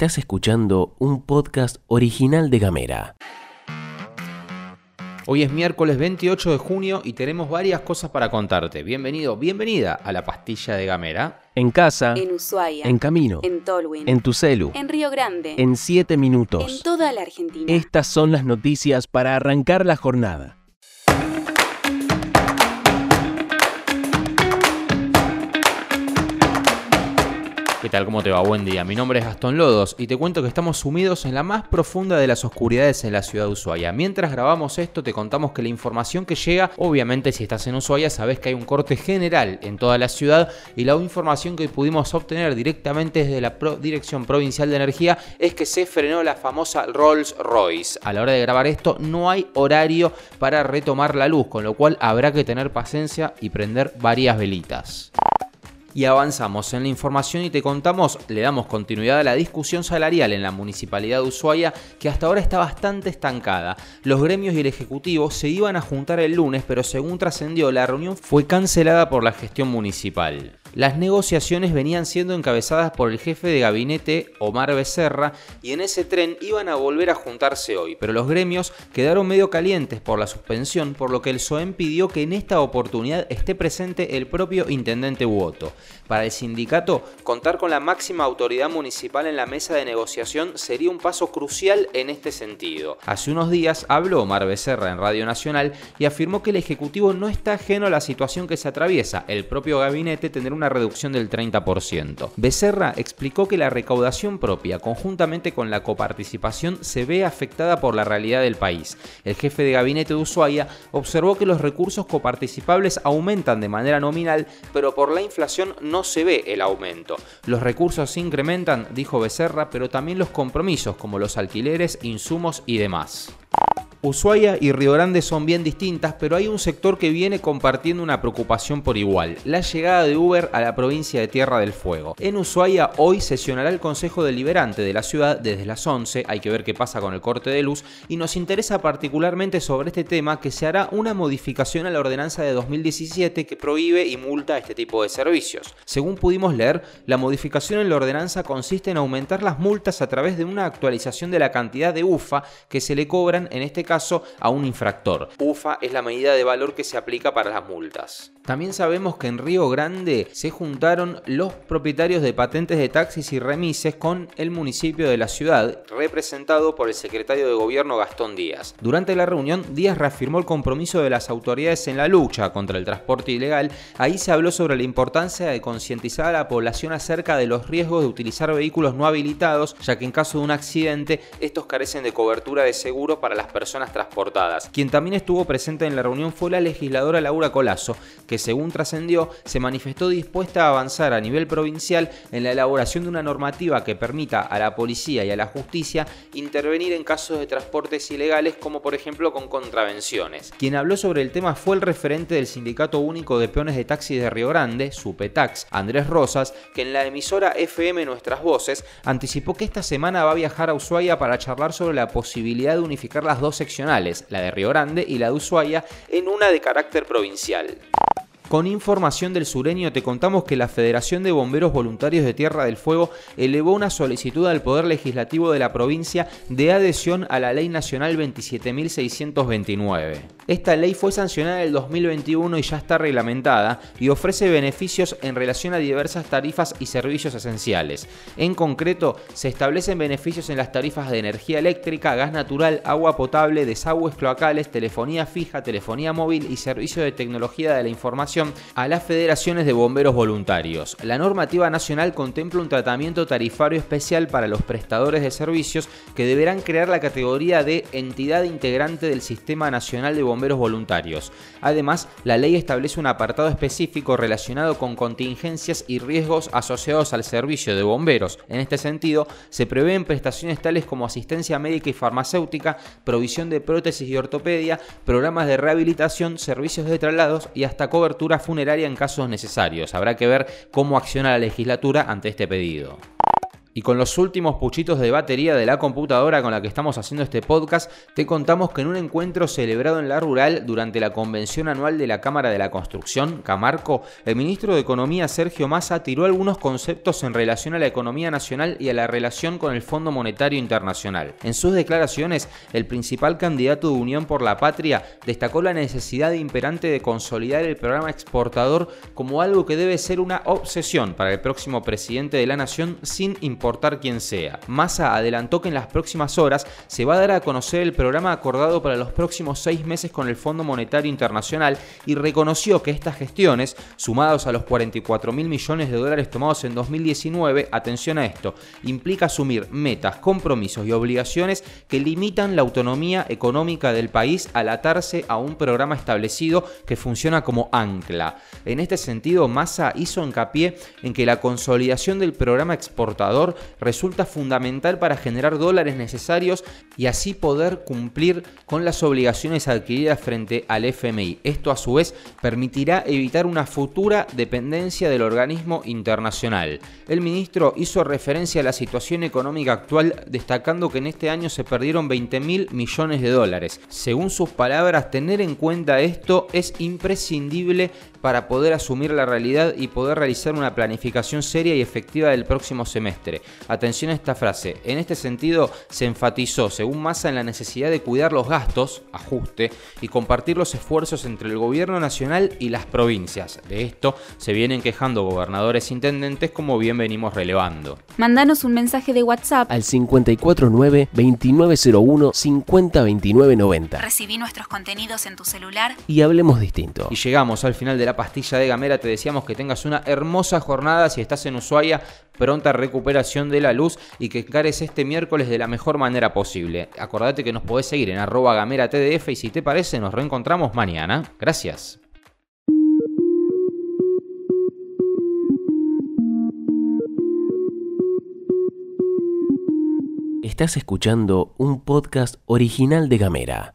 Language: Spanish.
Estás escuchando un podcast original de Gamera. Hoy es miércoles 28 de junio y tenemos varias cosas para contarte. Bienvenido, bienvenida a la pastilla de Gamera. En casa, En Ushuaia. en camino, En Tolwyn. en tu celu, En Río Grande. en 7 En minutos. toda la Argentina. Estas son las noticias para arrancar la jornada. ¿Qué tal? ¿Cómo te va? Buen día. Mi nombre es Gastón Lodos y te cuento que estamos sumidos en la más profunda de las oscuridades en la ciudad de Ushuaia. Mientras grabamos esto te contamos que la información que llega, obviamente si estás en Ushuaia sabes que hay un corte general en toda la ciudad y la información que pudimos obtener directamente desde la Dirección Provincial de Energía es que se frenó la famosa Rolls Royce. A la hora de grabar esto no hay horario para retomar la luz, con lo cual habrá que tener paciencia y prender varias velitas. Y avanzamos en la información y te contamos, le damos continuidad a la discusión salarial en la municipalidad de Ushuaia, que hasta ahora está bastante estancada. Los gremios y el ejecutivo se iban a juntar el lunes, pero según trascendió, la reunión fue cancelada por la gestión municipal. Las negociaciones venían siendo encabezadas por el jefe de gabinete, Omar Becerra, y en ese tren iban a volver a juntarse hoy, pero los gremios quedaron medio calientes por la suspensión, por lo que el SOEM pidió que en esta oportunidad esté presente el propio intendente Uoto. Para el sindicato, contar con la máxima autoridad municipal en la mesa de negociación sería un paso crucial en este sentido. Hace unos días habló Omar Becerra en Radio Nacional y afirmó que el Ejecutivo no está ajeno a la situación que se atraviesa. El propio gabinete tendrá una reducción del 30%. Becerra explicó que la recaudación propia, conjuntamente con la coparticipación, se ve afectada por la realidad del país. El jefe de gabinete de Ushuaia observó que los recursos coparticipables aumentan de manera nominal, pero por la inflación no se ve el aumento. Los recursos se incrementan, dijo Becerra, pero también los compromisos como los alquileres, insumos y demás. Ushuaia y Río Grande son bien distintas, pero hay un sector que viene compartiendo una preocupación por igual, la llegada de Uber a la provincia de Tierra del Fuego. En Ushuaia hoy sesionará el Consejo Deliberante de la ciudad desde las 11, hay que ver qué pasa con el corte de luz, y nos interesa particularmente sobre este tema que se hará una modificación a la ordenanza de 2017 que prohíbe y multa este tipo de servicios. Según pudimos leer, la modificación en la ordenanza consiste en aumentar las multas a través de una actualización de la cantidad de UFA que se le cobran en este caso a un infractor. UFA es la medida de valor que se aplica para las multas. También sabemos que en Río Grande se juntaron los propietarios de patentes de taxis y remises con el municipio de la ciudad, representado por el secretario de gobierno Gastón Díaz. Durante la reunión, Díaz reafirmó el compromiso de las autoridades en la lucha contra el transporte ilegal. Ahí se habló sobre la importancia de concientizar a la población acerca de los riesgos de utilizar vehículos no habilitados, ya que en caso de un accidente, estos carecen de cobertura de seguro para las personas transportadas. Quien también estuvo presente en la reunión fue la legisladora Laura Colazo, que según trascendió, se manifestó dispuesta a avanzar a nivel provincial en la elaboración de una normativa que permita a la policía y a la justicia intervenir en casos de transportes ilegales como por ejemplo con contravenciones. Quien habló sobre el tema fue el referente del Sindicato Único de Peones de Taxis de Río Grande, Supetax, Andrés Rosas, que en la emisora FM Nuestras Voces anticipó que esta semana va a viajar a Ushuaia para charlar sobre la posibilidad de unificar las dos seccionales, la de Río Grande y la de Ushuaia, en una de carácter provincial. Con información del sureño te contamos que la Federación de Bomberos Voluntarios de Tierra del Fuego elevó una solicitud al Poder Legislativo de la provincia de adhesión a la Ley Nacional 27.629. Esta ley fue sancionada en el 2021 y ya está reglamentada y ofrece beneficios en relación a diversas tarifas y servicios esenciales. En concreto, se establecen beneficios en las tarifas de energía eléctrica, gas natural, agua potable, desagües cloacales, telefonía fija, telefonía móvil y servicio de tecnología de la información a las federaciones de bomberos voluntarios. La normativa nacional contempla un tratamiento tarifario especial para los prestadores de servicios que deberán crear la categoría de entidad integrante del Sistema Nacional de Bomberos Voluntarios. Además, la ley establece un apartado específico relacionado con contingencias y riesgos asociados al servicio de bomberos. En este sentido, se prevén prestaciones tales como asistencia médica y farmacéutica, provisión de prótesis y ortopedia, programas de rehabilitación, servicios de traslados y hasta cobertura funeraria en casos necesarios. Habrá que ver cómo acciona la legislatura ante este pedido. Y con los últimos puchitos de batería de la computadora con la que estamos haciendo este podcast, te contamos que en un encuentro celebrado en la rural durante la convención anual de la Cámara de la Construcción, Camarco, el ministro de Economía Sergio Massa tiró algunos conceptos en relación a la economía nacional y a la relación con el Fondo Monetario Internacional. En sus declaraciones, el principal candidato de Unión por la Patria destacó la necesidad imperante de consolidar el programa exportador como algo que debe ser una obsesión para el próximo presidente de la nación sin importar quién sea. Massa adelantó que en las próximas horas se va a dar a conocer el programa acordado para los próximos seis meses con el Fondo Monetario Internacional y reconoció que estas gestiones, sumados a los 44 mil millones de dólares tomados en 2019, atención a esto, implica asumir metas, compromisos y obligaciones que limitan la autonomía económica del país al atarse a un programa establecido que funciona como ancla. En este sentido, Massa hizo hincapié en que la consolidación del programa exportador resulta fundamental para generar dólares necesarios y así poder cumplir con las obligaciones adquiridas frente al FMI. Esto a su vez permitirá evitar una futura dependencia del organismo internacional. El ministro hizo referencia a la situación económica actual destacando que en este año se perdieron 20 mil millones de dólares. Según sus palabras, tener en cuenta esto es imprescindible para poder asumir la realidad y poder realizar una planificación seria y efectiva del próximo semestre. Atención a esta frase. En este sentido, se enfatizó, según Massa, en la necesidad de cuidar los gastos, ajuste, y compartir los esfuerzos entre el gobierno nacional y las provincias. De esto se vienen quejando gobernadores e intendentes como bien venimos relevando. Mandanos un mensaje de WhatsApp al 549-2901-502990. Recibí nuestros contenidos en tu celular y hablemos distinto. Y llegamos al final de la pastilla de Gamera. Te decíamos que tengas una hermosa jornada si estás en Ushuaia, pronta recuperación de la luz y que encares este miércoles de la mejor manera posible. Acordate que nos podés seguir en arroba gamera TDF y si te parece nos reencontramos mañana. Gracias. Estás escuchando un podcast original de Gamera.